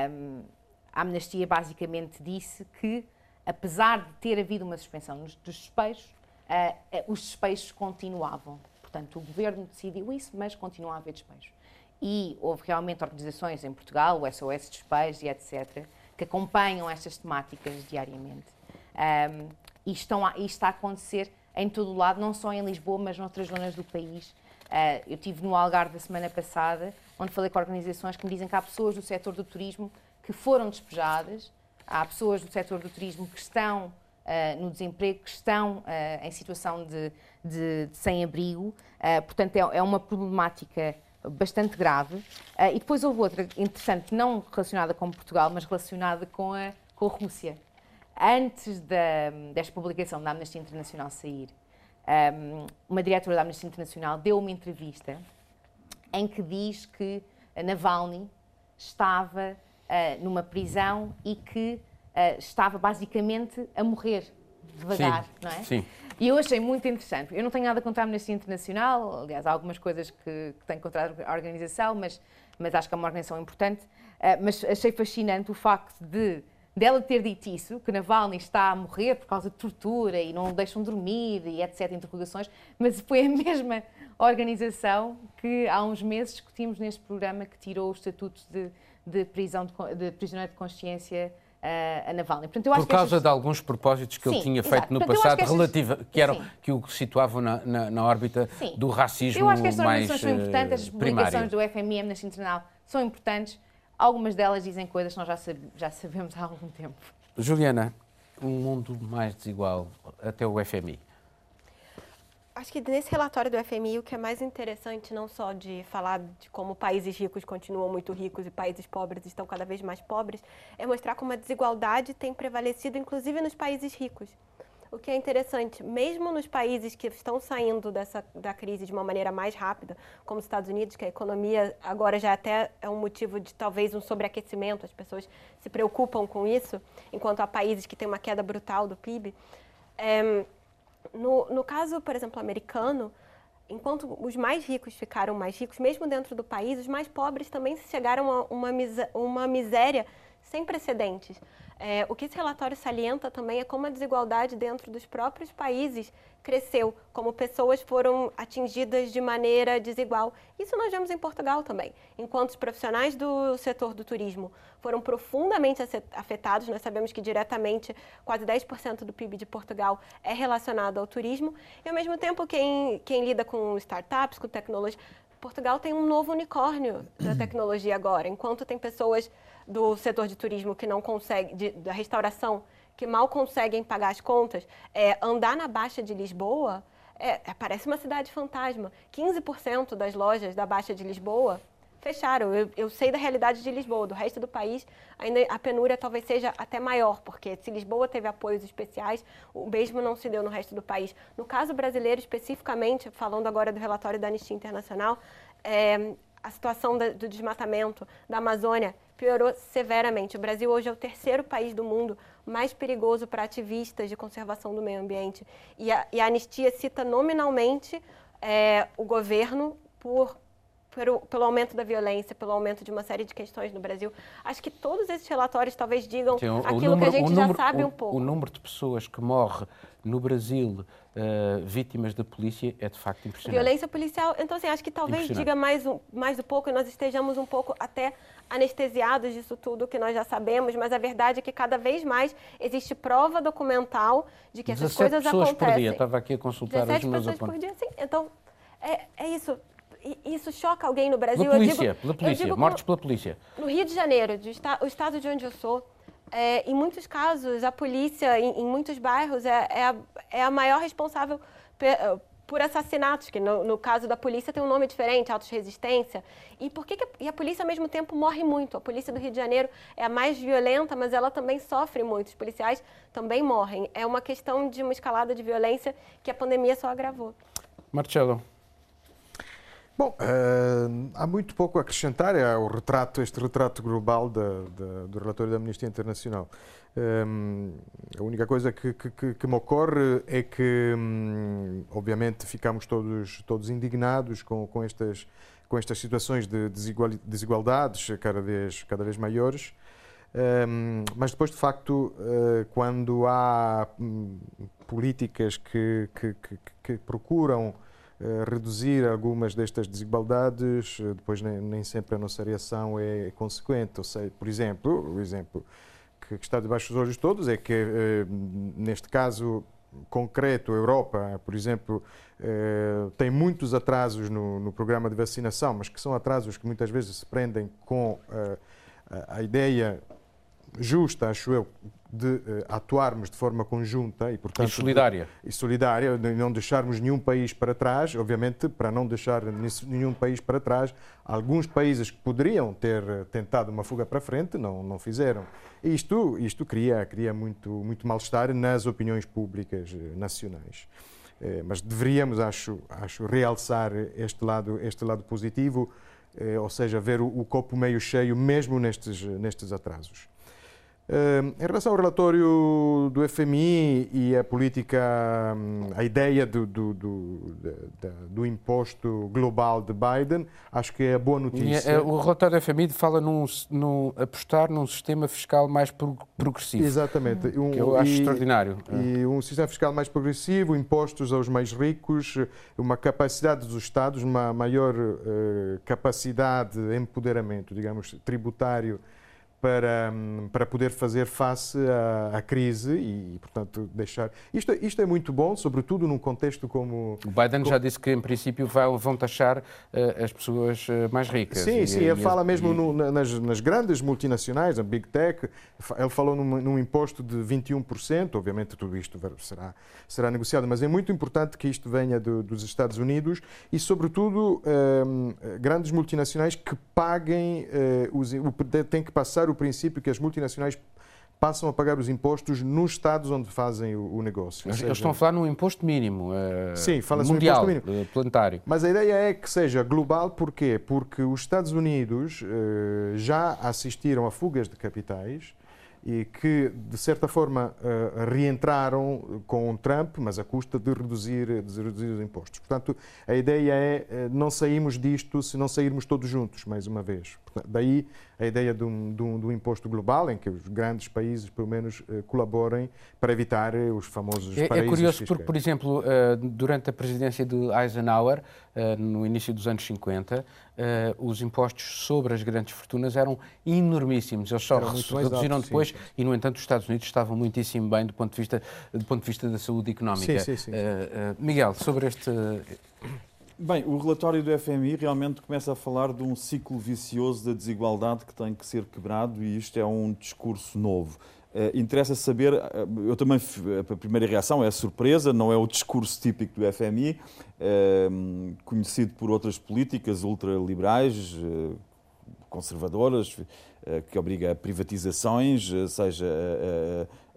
Speaker 5: Um, a Amnistia basicamente disse que, apesar de ter havido uma suspensão dos despejos, uh, os despejos continuavam. Portanto, o governo decidiu isso, mas continua a haver despejos. E houve realmente organizações em Portugal, o SOS Despejos e etc., que acompanham estas temáticas diariamente. Um, e, estão a, e está a acontecer em todo o lado, não só em Lisboa, mas noutras zonas do país. Uh, eu estive no Algarve da semana passada, onde falei com organizações que me dizem que há pessoas do setor do turismo que foram despejadas, há pessoas do setor do turismo que estão uh, no desemprego, que estão uh, em situação de, de, de sem-abrigo. portanto, é, é, uma problemática bastante grave. e depois houve outra interessante, não relacionada com Portugal, mas relacionada com a, com a Rússia. Antes da, desta publicação da Amnistia Internacional sair, um, uma diretora da Amnistia Internacional deu uma entrevista em que diz que Navalny estava uh, numa prisão e que uh, estava basicamente a morrer devagar,
Speaker 1: sim,
Speaker 5: não é?
Speaker 1: Sim.
Speaker 5: E eu achei muito interessante. Eu não tenho nada contra a Amnistia Internacional, aliás, há algumas coisas que, que tenho contra a organização, mas, mas acho que é uma organização importante. Uh, mas achei fascinante o facto de dela ter dito isso, que Navalny está a morrer por causa de tortura e não deixam dormir e etc, interrogações, mas foi a mesma organização que há uns meses discutimos neste programa que tirou o estatuto de, de prisão de, de prisioneiro de consciência uh, a Navalny.
Speaker 1: Portanto, por causa estas... de alguns propósitos que Sim, ele tinha exato. feito no Portanto, passado, que estas... relativa, que, eram, que o situavam na, na, na órbita Sim. do racismo mais Eu acho que estas organizações são importantes,
Speaker 5: as publicações do FMI, Amnesty Internacional, são importantes, Algumas delas dizem coisas que nós já, sab já sabemos há algum tempo.
Speaker 1: Juliana, um mundo mais desigual, até o FMI.
Speaker 2: Acho que nesse relatório do FMI, o que é mais interessante, não só de falar de como países ricos continuam muito ricos e países pobres estão cada vez mais pobres, é mostrar como a desigualdade tem prevalecido, inclusive nos países ricos. O que é interessante, mesmo nos países que estão saindo dessa, da crise de uma maneira mais rápida, como os Estados Unidos, que a economia agora já até é um motivo de talvez um sobreaquecimento, as pessoas se preocupam com isso, enquanto há países que têm uma queda brutal do PIB. É, no, no caso, por exemplo, americano, enquanto os mais ricos ficaram mais ricos, mesmo dentro do país, os mais pobres também chegaram a uma, uma miséria sem precedentes. É, o que esse relatório salienta também é como a desigualdade dentro dos próprios países cresceu, como pessoas foram atingidas de maneira desigual. Isso nós vemos em Portugal também. Enquanto os profissionais do setor do turismo foram profundamente afetados, nós sabemos que diretamente quase 10% do PIB de Portugal é relacionado ao turismo, e ao mesmo tempo quem, quem lida com startups, com tecnologia, Portugal tem um novo unicórnio da tecnologia agora, enquanto tem pessoas do setor de turismo que não conseguem, de, da restauração, que mal conseguem pagar as contas, é, andar na Baixa de Lisboa é, é parece uma cidade fantasma. 15% das lojas da Baixa de Lisboa fecharam. Eu, eu, sei da realidade de Lisboa, do resto do país, ainda a penúria talvez seja até maior, porque se Lisboa teve apoios especiais, o mesmo não se deu no resto do país. No caso brasileiro, especificamente, falando agora do relatório da Anistia Internacional, é, a situação da, do desmatamento da Amazônia piorou severamente. O Brasil hoje é o terceiro país do mundo mais perigoso para ativistas de conservação do meio ambiente. E a, e a anistia cita nominalmente é, o governo por pelo, pelo, aumento da violência, pelo aumento de uma série de questões no Brasil. Acho que todos esses relatórios talvez digam Sim, aquilo número, que a gente já número, sabe um pouco.
Speaker 1: O número de pessoas que morre no Brasil uh, vítimas da polícia é de facto impressionante.
Speaker 2: Violência policial, então assim, acho que talvez diga mais um, mais um pouco e nós estejamos um pouco até anestesiados disso tudo que nós já sabemos, mas a verdade é que cada vez mais existe prova documental de que essas coisas
Speaker 1: pessoas
Speaker 2: acontecem.
Speaker 1: por dia, estava aqui a consultar
Speaker 2: 17
Speaker 1: os meus
Speaker 2: pessoas por dia, sim. Então, é, é isso isso choca alguém no Brasil.
Speaker 1: Pela polícia, digo, pela polícia, mortes pela polícia.
Speaker 2: No Rio de Janeiro, de, o estado de onde eu sou, é, em muitos casos, a polícia, em, em muitos bairros, é, é, a, é, a, maior responsável por assassinatos, que no, no, caso da polícia tem um nome diferente, autos-resistência. E por que, que e a polícia, ao mesmo tempo, morre muito? A polícia do Rio de Janeiro é a mais violenta, mas ela também sofre muito. Os policiais também morrem. É uma questão de uma escalada de violência que a pandemia só agravou.
Speaker 1: Marcelo.
Speaker 3: Bom, uh, há muito pouco a acrescentar ao é retrato, este retrato global da, da, do relatório da Amnistia Internacional. Um, a única coisa que, que, que, me ocorre é que, um, obviamente, ficamos todos, todos indignados com, com, estas, com estas situações de desigualdades cada vez, cada vez maiores. Um, mas depois, de facto, uh, quando há um, políticas que, que, procuram reduzir algumas destas desigualdades, uh, depois nem, nem, sempre a nossa reação é consequente. Ou seja, por exemplo, o exemplo que, está debaixo dos olhos de todos é que, neste caso concreto, a Europa, por exemplo, tem muitos atrasos no, no, programa de vacinação, mas que são atrasos que muitas vezes se prendem com a ideia justa, acho eu, de uh, atuarmos de forma conjunta e, portanto,
Speaker 1: e solidária.
Speaker 3: De, e solidária, de não deixarmos nenhum país para trás, obviamente, para não deixar nenhum país para trás, alguns países que poderiam ter eh, tentado uma fuga para frente não, não fizeram. E isto, isto cria, cria muito, muito mal-estar nas opiniões públicas eh, nacionais. mas deveríamos, acho, acho, realçar este lado, este lado positivo, ou seja, ver o, o copo meio cheio mesmo nestes, nestes atrasos. Em relação ao relatório do FMI e a política, hum, a ideia do, do, do, do imposto global de Biden, acho que é boa notícia.
Speaker 1: É, o relatório do FMI fala num, num apostar num sistema fiscal mais progressivo.
Speaker 3: Exatamente.
Speaker 1: Um, que eu acho e, extraordinário.
Speaker 3: E um sistema fiscal mais progressivo, impostos aos mais ricos, uma capacidade dos Estados, uma maior uh, capacidade de empoderamento, digamos, tributário para, para poder fazer face à, à crise e, portanto, deixar. Isto, isto é muito bom, sobretudo num contexto como.
Speaker 1: O Biden como... já disse que, em princípio, vão taxar uh, as pessoas uh, mais ricas.
Speaker 3: Sim, e, sim, e, ele e, fala mesmo no, nas, nas, grandes multinacionais, a Big Tech, ele falou num, num imposto de 21%, obviamente tudo isto será, será negociado, mas é muito importante que isto venha do, dos Estados Unidos e, sobretudo, uh, grandes multinacionais que paguem, os, têm que passar o o princípio que as multinacionais passam a pagar os impostos nos estados onde fazem o, o negócio.
Speaker 1: Eles seja... estão a falar num imposto mínimo. Uh,
Speaker 3: Sim, fala-se
Speaker 1: mundial,
Speaker 3: um imposto mínimo.
Speaker 1: Uh, planetário.
Speaker 3: Mas a ideia é que seja global, porquê? Porque os Estados Unidos uh, já assistiram a fugas de capitais e que, de certa forma, uh, reentraram com Trump, mas à custa de reduzir, de reduzir os impostos. Portanto, a ideia é não sairmos disto se não sairmos todos juntos, mais uma vez. Daí a ideia de um, de, um, de um, imposto global em que os grandes países, pelo menos, uh, colaborem para evitar os famosos
Speaker 1: é,
Speaker 3: paraísos
Speaker 1: É curioso
Speaker 3: fiscais.
Speaker 1: porque, por exemplo, durante a presidência de Eisenhower, no início dos anos 50, os impostos sobre as grandes fortunas eram enormíssimos. Eles só reduziram alto, depois sim. e, no entanto, os Estados Unidos estavam muitíssimo bem do ponto de vista, do ponto de, vista da saúde económica.
Speaker 3: Sim, sim, sim.
Speaker 1: Miguel, sobre este
Speaker 4: Bem, o relatório do FMI realmente começa a falar de um ciclo vicioso da desigualdade que tem que ser quebrado e isto é um discurso novo. Uh, interessa saber, uh, eu também, a primeira reação é a surpresa, não é o discurso típico do FMI, uh, eh, conhecido por outras políticas ultraliberais, conservadoras, que obriga a privatizações, seja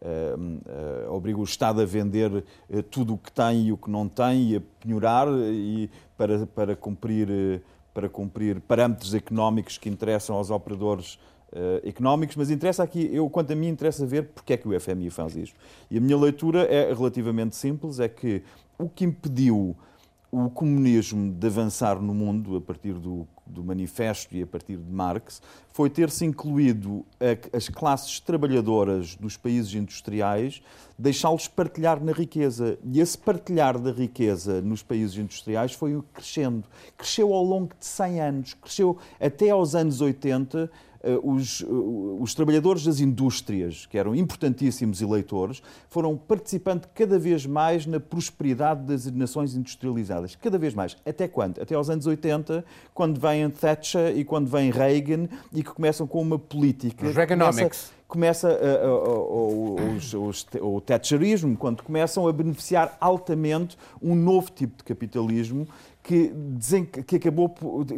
Speaker 4: uh, obriga o Estado a vender uh, tudo o que tem e o que não tem e a penhorar e para, para, cumprir, para cumprir parâmetros económicos que interessam aos operadores económicos, mas interessa aqui, eu quanto a mim interessa ver porque é que o FMI faz isto. E a minha leitura é relativamente simples, é que o que impediu o comunismo de avançar no mundo a partir do, do manifesto e a partir de Marx foi ter-se incluído a, as classes trabalhadoras dos países industriais, deixá-los partilhar na riqueza. E esse partilhar da riqueza nos países industriais foi crescendo. Cresceu ao longo de 100 anos, cresceu até aos anos 80 eh, os, eh, os, trabalhadores das indústrias, que eram importantíssimos eleitores, foram participando cada vez mais na prosperidade das nações industrializadas. Cada vez mais. Até quando? Até aos anos 80, quando vem Thatcher e quando vem Reagan e que começam com uma política.
Speaker 1: Reaganomics
Speaker 4: começa uh, uh, uh, o Thatcherismo, quando começam a beneficiar altamente um novo tipo de capitalismo que, que acabou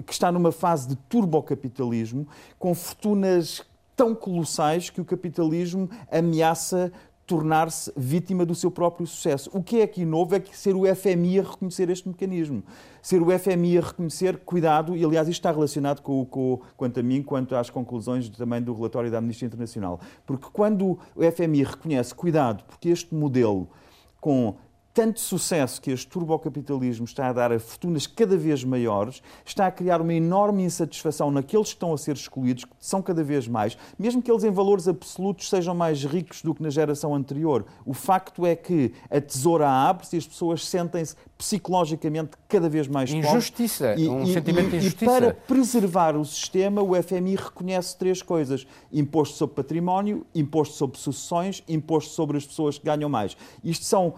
Speaker 4: que está numa fase de turbocapitalismo com fortunas tão colossais que o capitalismo ameaça tornar-se vítima do seu próprio sucesso. O que é aqui novo é que ser o FMI a reconhecer este mecanismo. Ser o FMI a reconhecer, cuidado, e aliás isto está relacionado com, com, quanto a mim, quanto às conclusões também do relatório da Amnistia Internacional. Porque quando o FMI reconhece, cuidado, porque este modelo com tanto sucesso que este turbocapitalismo está a dar a fortunas cada vez maiores, está a criar uma enorme insatisfação naqueles que estão a ser excluídos, que são cada vez mais, mesmo que eles em valores absolutos sejam mais ricos do que na geração anterior. O facto é que a tesoura abre-se e as pessoas sentem-se psicologicamente cada vez mais pobres.
Speaker 1: Injustiça,
Speaker 4: E-
Speaker 1: um
Speaker 4: e-
Speaker 1: sentimento de injustiça.
Speaker 4: E para preservar o sistema, o FMI reconhece três coisas: imposto sobre património, imposto sobre sucessões, imposto sobre as pessoas que ganham mais. Isto são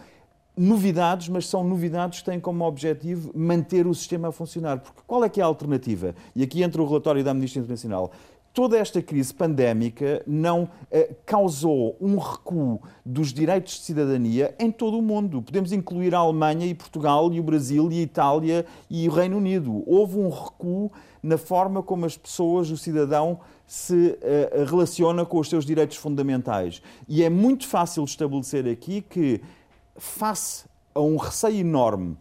Speaker 4: novidades, mas são novidades que têm como objetivo manter o sistema a funcionar. Porque qual é que é a alternativa? E aqui entra o relatório da Amnistia Internacional. Toda esta crise pandémica não eh, causou um recuo dos direitos de cidadania em todo o mundo. Podemos incluir a Alemanha e Portugal e o Brasil e a Itália e o Reino Unido. Houve um recuo na forma como as pessoas, o cidadão, se eh, relaciona com os seus direitos fundamentais. E é muito fácil estabelecer aqui que, face a um receio enorme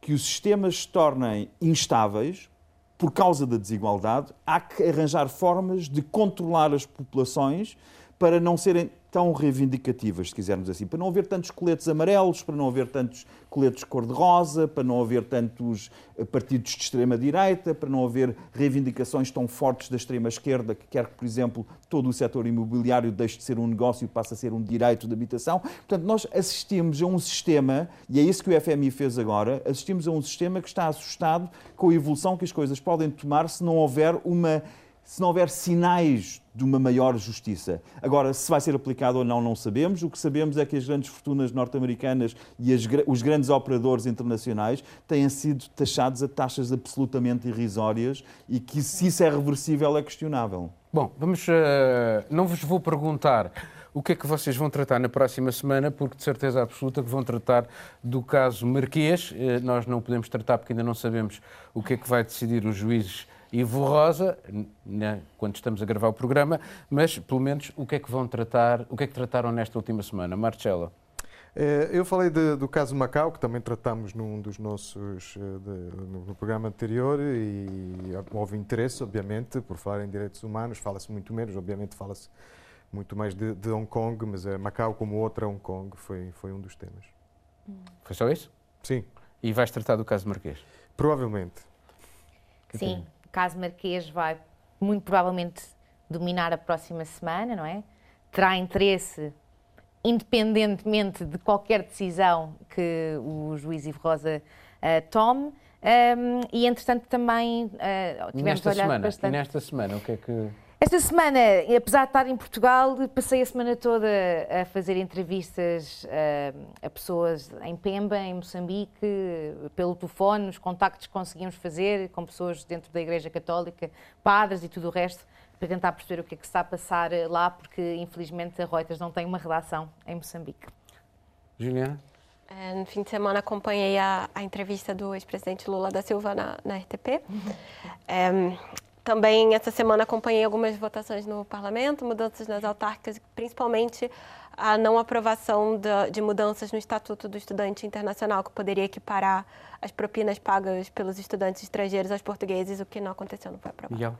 Speaker 4: que os sistemas se tornem instáveis, por causa da desigualdade, há que arranjar formas de controlar as populações para não serem tão reivindicativas, se quisermos assim, para não haver tantos coletes amarelos, para não haver tantos coletes cor-de-rosa, para não haver tantos eh, partidos de extrema-direita, para não haver reivindicações tão fortes da extrema-esquerda que quer que, por exemplo, todo o setor imobiliário deixe de ser um negócio e passe a ser um direito de habitação. Portanto, nós assistimos a um sistema, e é isso que o FMI fez agora, assistimos a um sistema que está assustado com a evolução que as coisas podem tomar se não houver uma se não houver sinais de uma maior justiça. Agora, se vai ser aplicado ou não, não sabemos. O que sabemos é que as grandes fortunas norte-americanas e as, os grandes operadores internacionais têm sido taxados a taxas absolutamente irrisórias e que, se isso é reversível, é questionável.
Speaker 1: Bom, vamos. eh, não vos vou perguntar o que é que vocês vão tratar na próxima semana, porque de certeza absoluta que vão tratar do caso Marquês. Eh, nós não podemos tratar porque ainda não sabemos o que é que vai decidir os juízes Ivo Rosa, né, quando estamos a gravar o programa, mas pelo menos o que é que vão tratar, o que é que trataram nesta última semana? Marcela.
Speaker 3: Eh, Eu falei de- do caso Macau, que também tratamos num dos nossos, eh, de- no, no programa anterior, e houve interesse, obviamente, por falar em direitos humanos, fala-se muito menos, obviamente fala-se muito mais de, de Hong Kong, mas eh, Macau, como outra Hong Kong, foi, foi um dos temas.
Speaker 1: Foi só isso?
Speaker 3: Sim,
Speaker 1: E vais tratar do caso Marquês?
Speaker 3: provavelmente.
Speaker 5: Sim, caso Marquês vai muito provavelmente dominar a próxima semana, não é? Terá interesse, independentemente de qualquer decisão que o juiz Ivo Rosa eh, tome. Um, e, entretanto, também uh, tivemos
Speaker 1: nesta semana,
Speaker 5: bastante.
Speaker 1: E nesta semana, o que é que.
Speaker 5: Esta semana, apesar de estar em Portugal, passei a semana toda a fazer entrevistas eh, a pessoas em Pemba, em Moçambique, pelo telefone, os contactos que conseguimos fazer com pessoas dentro da Igreja Católica, padres e tudo o resto, para tentar perceber o que é que se está a passar lá, porque infelizmente a Reuters não tem uma redação em Moçambique.
Speaker 1: Juliana?
Speaker 2: É, no fim de semana acompanhei a, a entrevista do ex-presidente Lula da Silva na, na RTP. É, também essa semana acompanhei algumas votações no parlamento, mudanças nas autárquicas, principalmente a não aprovação de mudanças no Estatuto do Estudante Internacional, que poderia equiparar as propinas pagas pelos estudantes estrangeiros aos portugueses, o que não aconteceu, não foi aprovado.
Speaker 1: Miguel?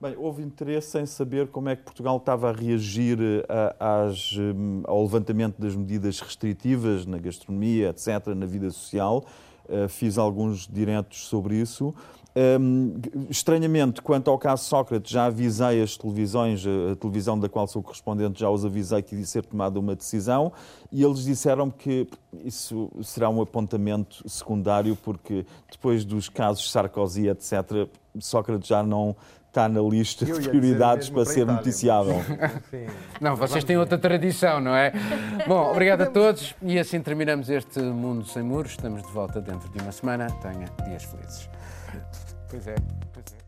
Speaker 4: Bem, houve interesse em saber como é que Portugal estava a reagir eh, a- às, hum, ao levantamento das medidas restritivas na gastronomia, etc., na vida social. Eh, Fiz alguns diretos sobre isso. Hum, estranhamente, quanto ao caso Sócrates, já avisei as televisões, a televisão da qual sou correspondente, já os avisei que ia ser tomada uma decisão e eles disseram que isso será um apontamento secundário, porque depois dos casos Sarkozy, etc., Sócrates já não está na lista de prioridades para
Speaker 3: para
Speaker 4: ser
Speaker 3: Itália,
Speaker 4: noticiável.
Speaker 3: Enfim.
Speaker 1: Não, vocês têm outra tradição, não é? Bom, obrigado a todos e assim terminamos este Mundo Sem Muros. Estamos de volta dentro de uma semana. Tenha dias felizes. Pois é, pois é.